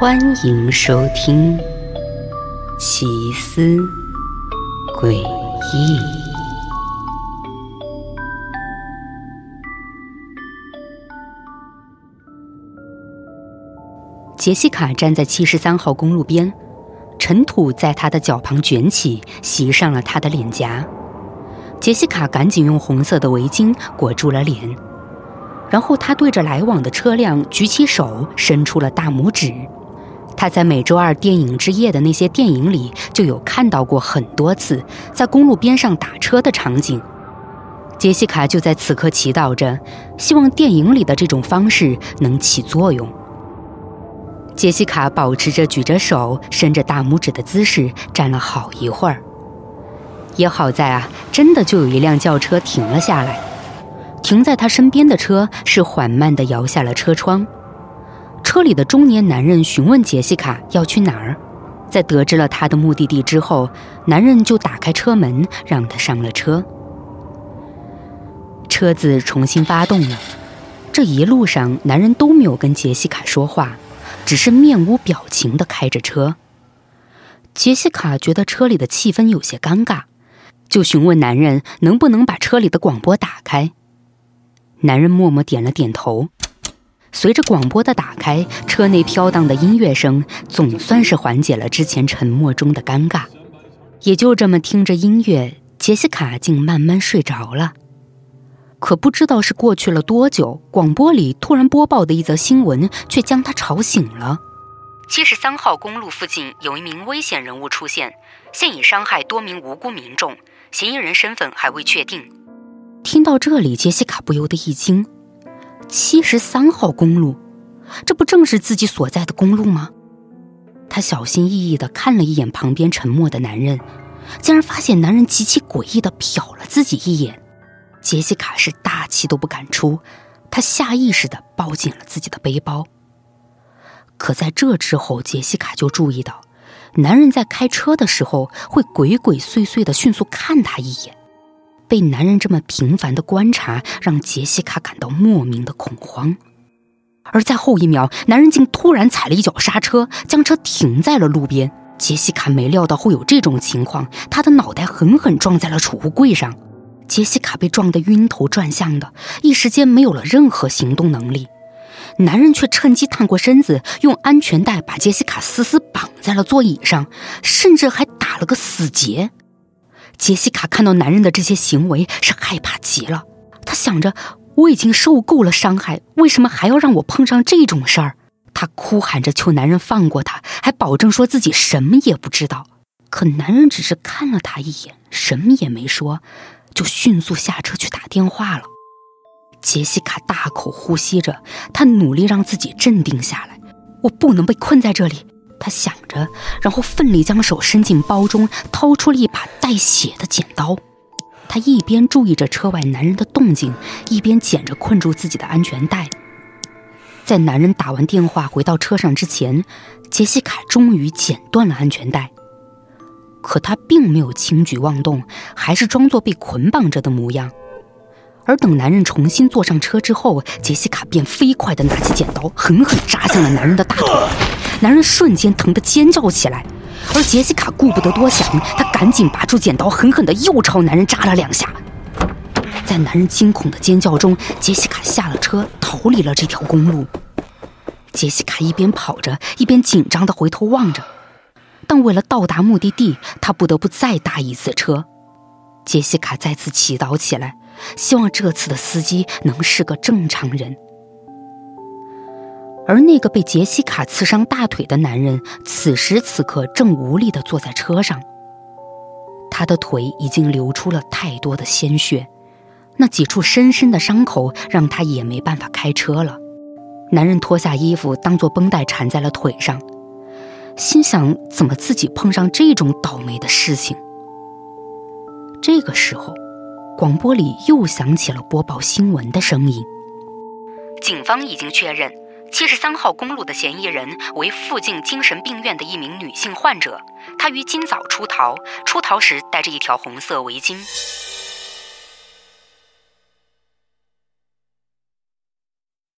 欢迎收听《奇思诡异》。杰西卡站在七十三号公路边，尘土在她的脚旁卷起，袭上了她的脸颊。杰西卡赶紧用红色的围巾裹住了脸，然后她对着来往的车辆举起手，伸出了大拇指。他在每周二电影之夜的那些电影里就有看到过很多次在公路边上打车的场景。杰西卡就在此刻祈祷着，希望电影里的这种方式能起作用。杰西卡保持着举着手、伸着大拇指的姿势站了好一会儿。也好在啊，真的就有一辆轿车停了下来。停在他身边的车是缓慢地摇下了车窗。车里的中年男人询问杰西卡要去哪儿，在得知了他的目的地之后，男人就打开车门让他上了车。车子重新发动了，这一路上男人都没有跟杰西卡说话，只是面无表情地开着车。杰西卡觉得车里的气氛有些尴尬，就询问男人能不能把车里的广播打开。男人默默点了点头。随着广播的打开，车内飘荡的音乐声总算是缓解了之前沉默中的尴尬。也就这么听着音乐，杰西卡竟慢慢睡着了。可不知道是过去了多久，广播里突然播报的一则新闻却将她吵醒了。七十三号公路附近有一名危险人物出现，现已伤害多名无辜民众，嫌疑人身份还未确定。听到这里，杰西卡不由得一惊。七十三号公路，这不正是自己所在的公路吗？他小心翼翼的看了一眼旁边沉默的男人，竟然发现男人极其诡异的瞟了自己一眼。杰西卡是大气都不敢出，她下意识的抱紧了自己的背包。可在这之后，杰西卡就注意到，男人在开车的时候会鬼鬼祟祟的迅速看他一眼。被男人这么频繁的观察，让杰西卡感到莫名的恐慌。而在后一秒，男人竟突然踩了一脚刹车，将车停在了路边。杰西卡没料到会有这种情况，她的脑袋狠狠撞在了储物柜上。杰西卡被撞得晕头转向的，一时间没有了任何行动能力。男人却趁机探过身子，用安全带把杰西卡死死绑在了座椅上，甚至还打了个死结。杰西卡看到男人的这些行为是害怕极了，她想着我已经受够了伤害，为什么还要让我碰上这种事儿？她哭喊着求男人放过她，还保证说自己什么也不知道。可男人只是看了她一眼，什么也没说，就迅速下车去打电话了。杰西卡大口呼吸着，她努力让自己镇定下来，我不能被困在这里。他想着，然后奋力将手伸进包中，掏出了一把带血的剪刀。他一边注意着车外男人的动静，一边剪着困住自己的安全带。在男人打完电话回到车上之前，杰西卡终于剪断了安全带。可他并没有轻举妄动，还是装作被捆绑着的模样。而等男人重新坐上车之后，杰西卡便飞快地拿起剪刀，狠狠扎向了男人的大腿。男人瞬间疼得尖叫起来，而杰西卡顾不得多想，她赶紧拔出剪刀，狠狠地又朝男人扎了两下。在男人惊恐的尖叫中，杰西卡下了车，逃离了这条公路。杰西卡一边跑着，一边紧张地回头望着，但为了到达目的地，她不得不再搭一次车。杰西卡再次祈祷起来，希望这次的司机能是个正常人。而那个被杰西卡刺伤大腿的男人，此时此刻正无力地坐在车上。他的腿已经流出了太多的鲜血，那几处深深的伤口让他也没办法开车了。男人脱下衣服，当做绷带缠在了腿上，心想：怎么自己碰上这种倒霉的事情？这个时候，广播里又响起了播报新闻的声音：警方已经确认。七十三号公路的嫌疑人为附近精神病院的一名女性患者，她于今早出逃，出逃时带着一条红色围巾。